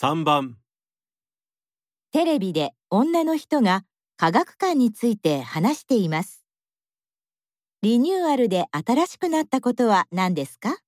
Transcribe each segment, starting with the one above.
3番テレビで女の人が科学館について話しています。リニューアルで新しくなったことは何ですか？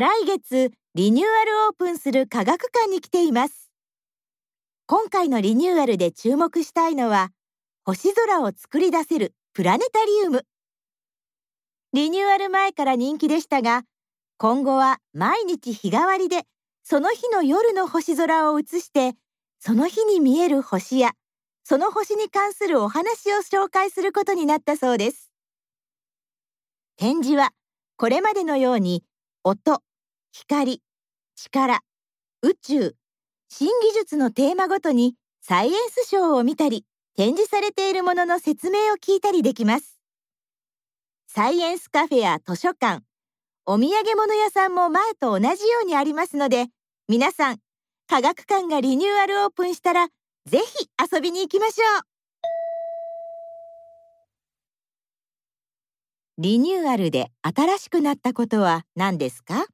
来月リニューアルオープンする科学館に来ています。今回のリニューアルで注目したいのは星空を作り出せるプラネタリウム。リニューアル前から人気でしたが今後は毎日日替わりでその日の夜の星空を映してその日に見える星やその星に関するお話を紹介することになったそうです。展示はこれまでのように音、光、力、宇宙、新技術のテーマごとにサイエンスショーを見たり展示されているものの説明を聞いたりできます。サイエンスカフェや図書館、お土産物屋さんも前と同じようにありますので皆さん科学館がリニューアルオープンしたらぜひ遊びに行きましょうリニューアルで新しくなったことは何ですか？